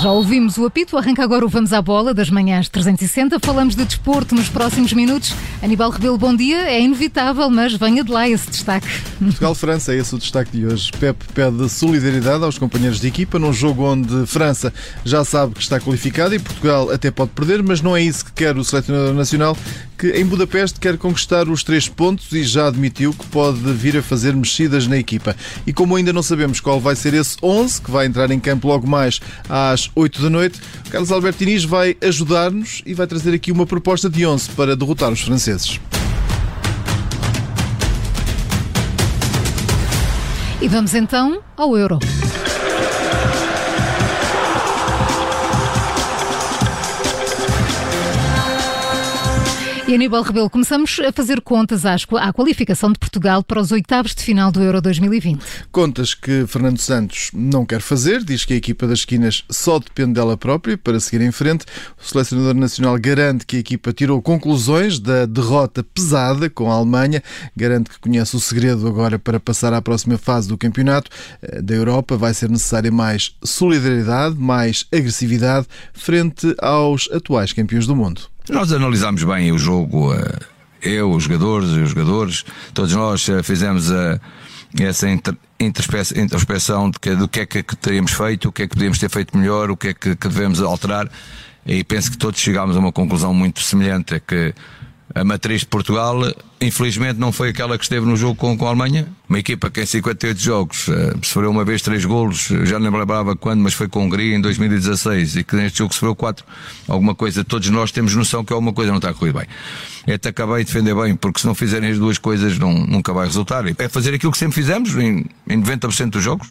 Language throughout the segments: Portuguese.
Já ouvimos o apito, arranca agora o Vamos à Bola das manhãs 360. Falamos de desporto nos próximos minutos. Aníbal Rebelo, bom dia. É inevitável, mas venha de lá esse destaque. Portugal-França é esse o destaque de hoje. Pep pede solidariedade aos companheiros de equipa num jogo onde França já sabe que está qualificada e Portugal até pode perder, mas não é isso que quer o selecionador nacional, que em Budapeste quer conquistar os três pontos e já admitiu que pode vir a fazer mexidas na equipa. E como ainda não sabemos qual vai ser esse 11 que vai entrar em campo logo mais às 8 da noite, Carlos Alberto Inês vai ajudar-nos e vai trazer aqui uma proposta de 11 para derrotar os franceses. E vamos então ao Euro. E Aníbal Rebelo, começamos a fazer contas à qualificação de Portugal para os oitavos de final do Euro 2020. Contas que Fernando Santos não quer fazer, diz que a equipa das esquinas só depende dela própria para seguir em frente. O selecionador nacional garante que a equipa tirou conclusões da derrota pesada com a Alemanha, garante que conhece o segredo agora para passar à próxima fase do campeonato eh, da Europa. Vai ser necessária mais solidariedade, mais agressividade frente aos atuais campeões do mundo. Nós analisámos bem o jogo, eh, eu, os jogadores, os jogadores, todos nós eh, fizemos eh, essa introspeção de que, do que é que teríamos feito, o que é que podíamos ter feito melhor, o que é que, que devemos alterar. E penso que todos chegámos a uma conclusão muito semelhante: é que a matriz de Portugal, infelizmente, não foi aquela que esteve no jogo com, com a Alemanha. Uma equipa que em 58 jogos uh, sofreu uma vez três golos, já não lembrava quando, mas foi com a Hungria em 2016 e que neste jogo sofreu quatro. Alguma coisa, todos nós temos noção que alguma coisa não está a correr bem. É te acabar e defender bem, porque se não fizerem as duas coisas, não, nunca vai resultar. É fazer aquilo que sempre fizemos em, em 90% dos jogos.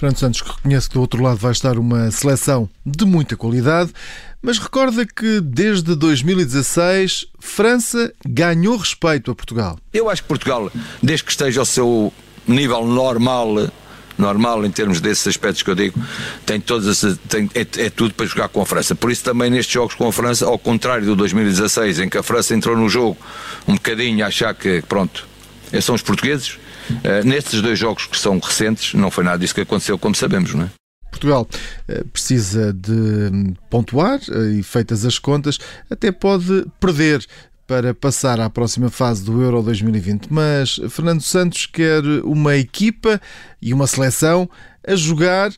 Fernando Santos reconhece que do outro lado vai estar uma seleção de muita qualidade, mas recorda que desde 2016 França ganhou respeito a Portugal. Eu acho que Portugal, desde que esteja ao seu nível normal, normal em termos desses aspectos que eu digo, tem todas tem, é, é, tudo para jogar com a França. Por isso também nestes jogos com a França, ao contrário do 2016, em que a França entrou no jogo um bocadinho a achar que pronto, são os portugueses, Uh, nestes dois jogos que são recentes, não foi nada disso que aconteceu, como sabemos, não é? Portugal uh, precisa de pontuar uh, e, feitas as contas, até pode perder para passar à próxima fase do Euro 2020. Mas Fernando Santos quer uma equipa e uma seleção a jogar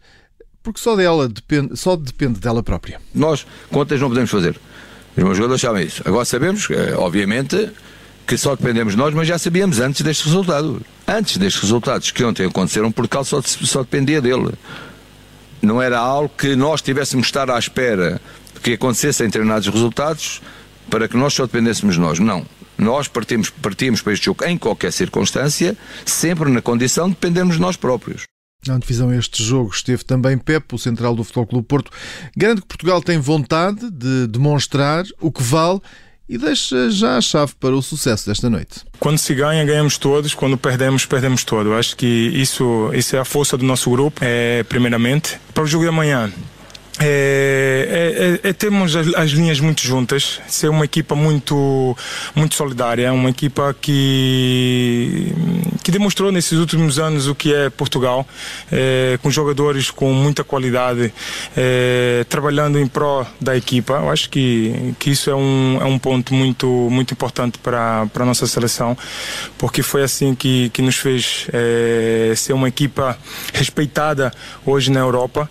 porque só dela depende, só depende dela própria. Nós contas não podemos fazer. Os meus jogadores sabem isso. Agora sabemos, obviamente, que só dependemos de nós, mas já sabíamos antes deste resultado. Antes destes resultados que ontem aconteceram, Portugal só, só dependia dele. Não era algo que nós tivéssemos de estar à espera que acontecessem determinados resultados para que nós só dependêssemos de nós. Não. Nós partimos, partimos para este jogo em qualquer circunstância, sempre na condição de dependermos de nós próprios. Na divisão este jogo esteve também Pepe, o central do Futebol Clube Porto. Garante que Portugal tem vontade de demonstrar o que vale e deixa já a chave para o sucesso desta noite. Quando se ganha, ganhamos todos. Quando perdemos, perdemos todos. Acho que isso, isso é a força do nosso grupo, é, primeiramente. Para o jogo de amanhã, é, é, é, é termos as, as, linhas muito juntas, ser uma equipa muito, muito solidária, uma equipa que, que demonstrou nesses últimos anos o que é Portugal, é, com jogadores com muita qualidade, é, trabalhando em pró da equipa. Eu acho que, que isso é um, é um ponto muito, muito importante para, a nossa seleção, porque foi assim que, que nos fez é, ser uma equipa respeitada hoje na Europa.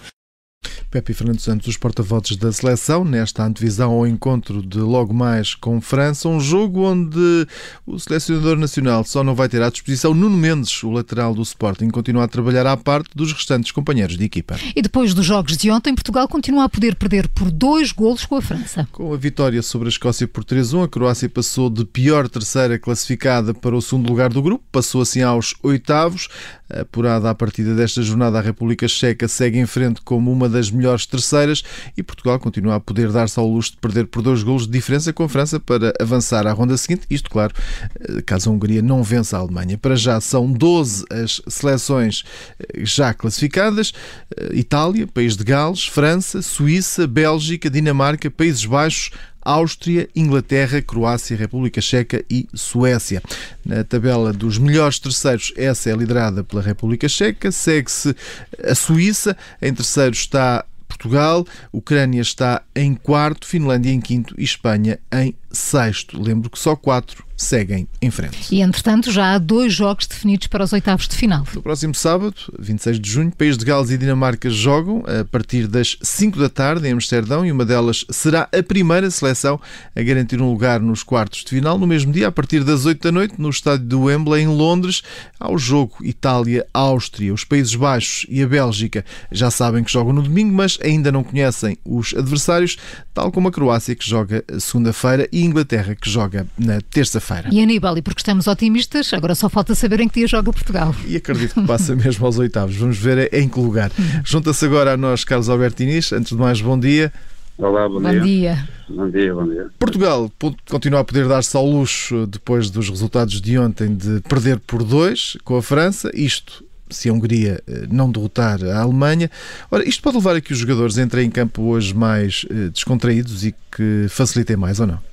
Pepe Fernando Santos, os porta-vozes da seleção, nesta antevisão ao encontro de logo mais com França, um jogo onde o selecionador nacional só não vai ter à disposição Nuno Mendes, o lateral do Sporting, continua a trabalhar à parte dos restantes companheiros de equipa. E depois dos jogos de ontem, Portugal continua a poder perder por dois golos com a França. Com a vitória sobre a Escócia por 3-1, a Croácia passou de pior terceira classificada para o segundo lugar do grupo, passou assim aos oitavos. Apurada a partida desta jornada, a República Checa segue em frente como uma das melhores terceiras e Portugal continua a poder dar-se ao luxo de perder por dois golos de diferença com a França para avançar à ronda seguinte. Isto, claro, eh, caso a Hungria não vença a Alemanha. Para já são 12 as seleções eh, já classificadas: eh, Itália, País de Gales, França, Suíça, Bélgica, Dinamarca, Países Baixos, Áustria, Inglaterra, Croácia, República Checa e Suécia. Na tabela dos melhores terceiros, essa é liderada pela República Checa, segue-se a Suíça, em terceiro está Portugal. Ucrânia está em quarto, Finlândia em quinto e Espanha em sexto. Lembro que só quatro seguem em frente. E, entretanto, já há dois jogos definidos para os oitavos de final. No próximo sábado, 26 de junho, País de Gales e Dinamarca jogam a partir das 5 da tarde em Amsterdão e uma delas será a primeira seleção a garantir um lugar nos quartos de final. No mesmo dia, a partir das 8 da noite, no estádio do Wembley, em Londres, ao jogo Itália-Áustria. Os Países Baixos e a Bélgica já sabem que jogam no domingo, mas ainda não conhecem os adversários, tal como a Croácia, que joga segunda-feira, e Inglaterra, que joga na terça-feira feira E Aníbal, e porque estamos otimistas, agora só falta saber em que dia joga Portugal. E acredito que passa mesmo aos oitavos. Vamos ver em que lugar. Junta-se agora a nós Carlos Alberto Inês. Antes de mais, bom dia. Olá, bom, bom dia. dia. Bom dia, bom dia. Portugal continua a poder dar-se ao luxo, depois dos resultados de ontem, de perder por dois com a França. Isto se a Hungria eh, não derrotar a Alemanha. Ora, isto pode levar a que os jogadores entrem em campo hoje mais eh, descontraídos e que facilitem mais ou não?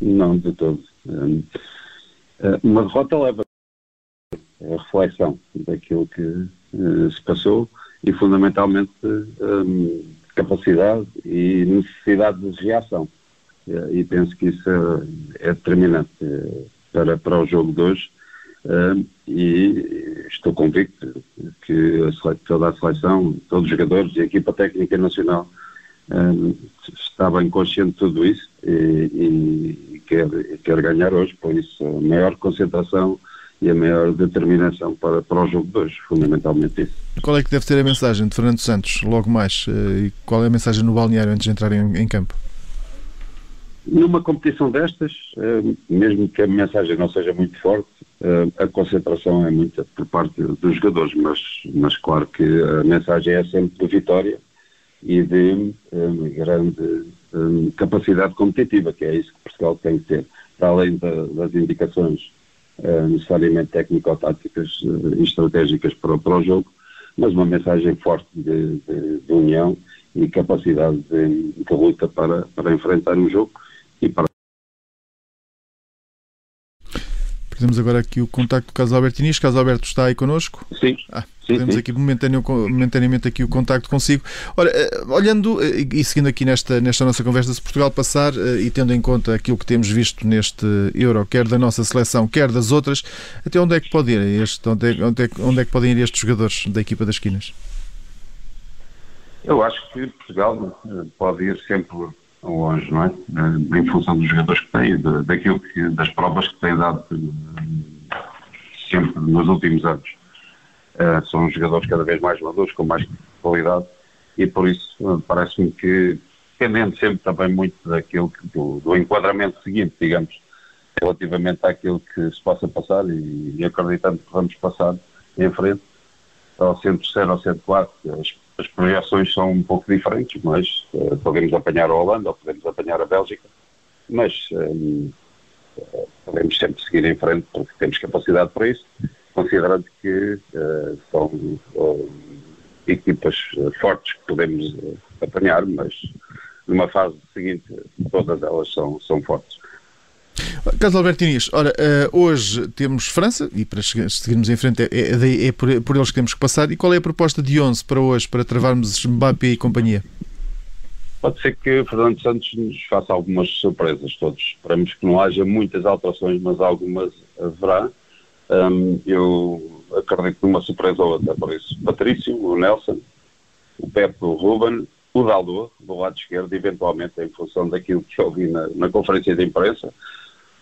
Não, de todo. Eh, uma derrota leva a reflexão daquilo que uh, se passou e, fundamentalmente, capacidade e necessidade de reação. E penso que isso é, é determinante para, para o jogo de hoje. e estou convicto que toda a seleção, todos os jogadores e a equipa técnica nacional está bem consciente de tudo isso e, e quer, quer ganhar hoje, por isso a maior concentração e a maior determinação para, para o jogo de hoje, fundamentalmente isso. Qual é que deve ser a mensagem de Fernando Santos, logo mais, eh, e qual é a mensagem no balneário antes de entrar em, em campo? Numa competição destas, eh, mesmo que a mensagem não seja muito forte, eh, a concentração é muita por parte dos jogadores, mas, mas claro que a mensagem é sempre de vitória e de um, grande um, capacidade competitiva, que é isso que Portugal tem que ter, para além da, das indicações uh, necessariamente técnico-táticas uh, e estratégicas para, para, o jogo, mas uma mensagem forte de, de, de união e capacidade de, de luta para, para enfrentar o jogo e para Perdemos agora aqui o contacto do Carlos Alberto Inês. Carlos Alberto está aí connosco? Sim. Ah, Temos aqui momentaneamente aqui o contacto consigo. Ora, eh, olhando eh, e seguindo aqui nesta, nesta nossa conversa, se Portugal passar eh, e tendo em conta aquilo que temos visto neste Euro, quer da nossa seleção, quer das outras, até onde é que pode ir este, onde é, onde é, onde é que podem ir estes jogadores da equipa das esquinas? Eu acho que Portugal pode ir sempre longe, não é? Em função dos jogadores que tem, daquilo que, das provas que tem dado sempre nos últimos anos. Uh, são jogadores cada vez mais maduros, com mais qualidade, e por isso uh, parece-me que, dependendo sempre também muito daquilo que, do, do, enquadramento seguinte, digamos, relativamente àquilo que se possa passar, e, e acreditando que vamos passar em frente, ao centro 0 ao centro 4, as as projeções são um pouco diferentes, mas uh, podemos apanhar a Holanda ou podemos apanhar a Bélgica, mas um, podemos sempre seguir em frente porque temos capacidade para isso, considerando que uh, são equipas fortes que podemos apanhar, mas numa fase seguinte todas elas são, são fortes. Carlos Alberto Inês, ora, eh, hoje temos França e para seguirmos em frente é, é, é por, por, eles que temos que passar. E qual é a proposta de 11 para hoje, para travarmos Mbappé e companhia? Pode ser que Fernando Santos nos faça algumas surpresas, todos. Esperamos que não haja muitas alterações, mas algumas haverá. Um, eu acredito numa surpresa ou outra, por isso. Patrício, o Nelson, o Pepe, o Ruben, o Daldo, do lado esquerdo, eventualmente, em função daquilo que eu vi na, na conferência de imprensa.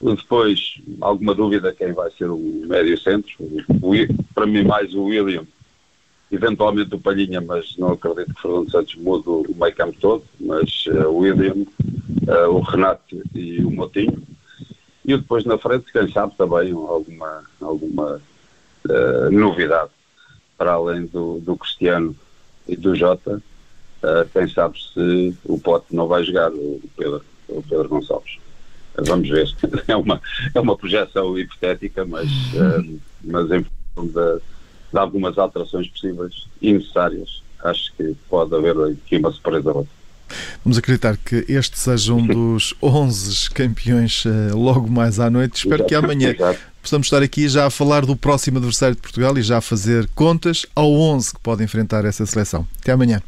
Depois, alguma dúvida quem vai ser o médio centro. O, para mim, mais o William, eventualmente o Palhinha, mas não acredito que Fernando Santos mude o meio campo todo. Mas uh, o William, uh, o Renato e o Motinho. E depois na frente, quem sabe também alguma, alguma uh, novidade para além do, do Cristiano e do Jota. quem sabe se o Pote não vai jogar, o Pedro, o Pedro Gonçalves. Vamos ver. É uma, é uma projeção hipotética, mas, uh, mas em função de, de, algumas alterações possíveis e necessárias, acho que pode haver aqui uma surpresa outra. Vamos acreditar que este seja um dos 11 campeões uh, logo mais à noite. Espero exato, que amanhã exato. possamos estar aqui já a falar do próximo adversário de Portugal e já a fazer contas ao 11 que pode enfrentar essa seleção. Até amanhã.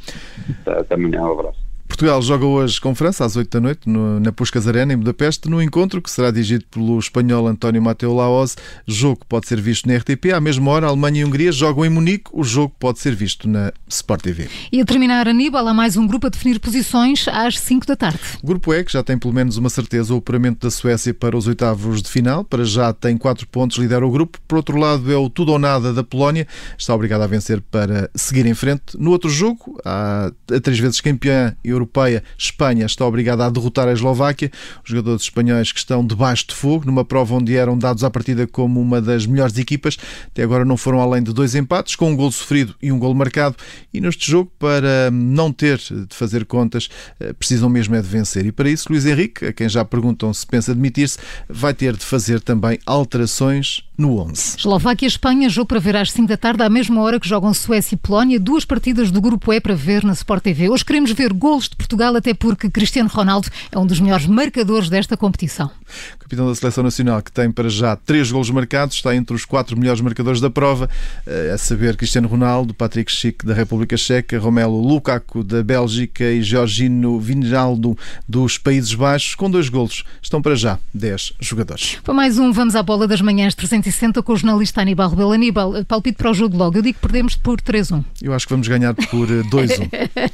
Até amanhã, um abraço. Portugal joga hoje com França às 8 da noite no, na Puskas Arena em Budapeste, no encontro que será dirigido pelo espanhol António Mateo Laoz. Jogo que pode ser visto na RTP. À mesma hora, Alemanha e Hungria jogam em Munique. O jogo pode ser visto na Sport TV. E a terminar, Aníbal, há mais um grupo a definir posições às 5 da tarde. O grupo E, que já tem pelo menos uma certeza, o apuramento da Suécia para os oitavos de final. Para já tem 4 pontos, lidera o grupo. Por outro lado, é o tudo ou nada da Polónia. Está obrigado a vencer para seguir em frente. No outro jogo, a, três vezes campeã europeia, Espanha está obrigada a derrotar a Eslováquia. Os jogadores espanhóis que estão debaixo de fogo, numa prova onde eram dados à partida como uma das melhores equipas, até agora não foram além de dois empates, com um gol sofrido e um gol marcado. E neste jogo, para não ter de fazer contas, eh, precisam mesmo é de vencer. E para isso, Luís Henrique, a quem já perguntam se pensa admitir-se, vai ter de fazer também alterações no 11. Eslováquia e Espanha, jogo para ver às 5 da tarde, à mesma hora que jogam Suécia e Polónia, duas partidas do grupo E para ver na Sport TV. Hoje queremos ver de Portugal, até porque Cristiano Ronaldo é um dos melhores marcadores desta competição. Capitão da Seleção Nacional, que tem para já três golos marcados, está entre os quatro melhores marcadores da prova, eh, a saber Cristiano Ronaldo, Patrick Schick da República Checa, Romelu Lukaku da Bélgica e Georgino Vinaldo dos Países Baixos, com dois golos. Estão para já 10 jogadores. Para mais um, vamos à bola das manhãs 360 com o jornalista Aníbal Rebelo. Aníbal, palpite para o jogo logo. Eu digo que perdemos por 3-1. Eu acho que vamos ganhar por 2-1.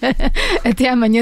Até amanhã,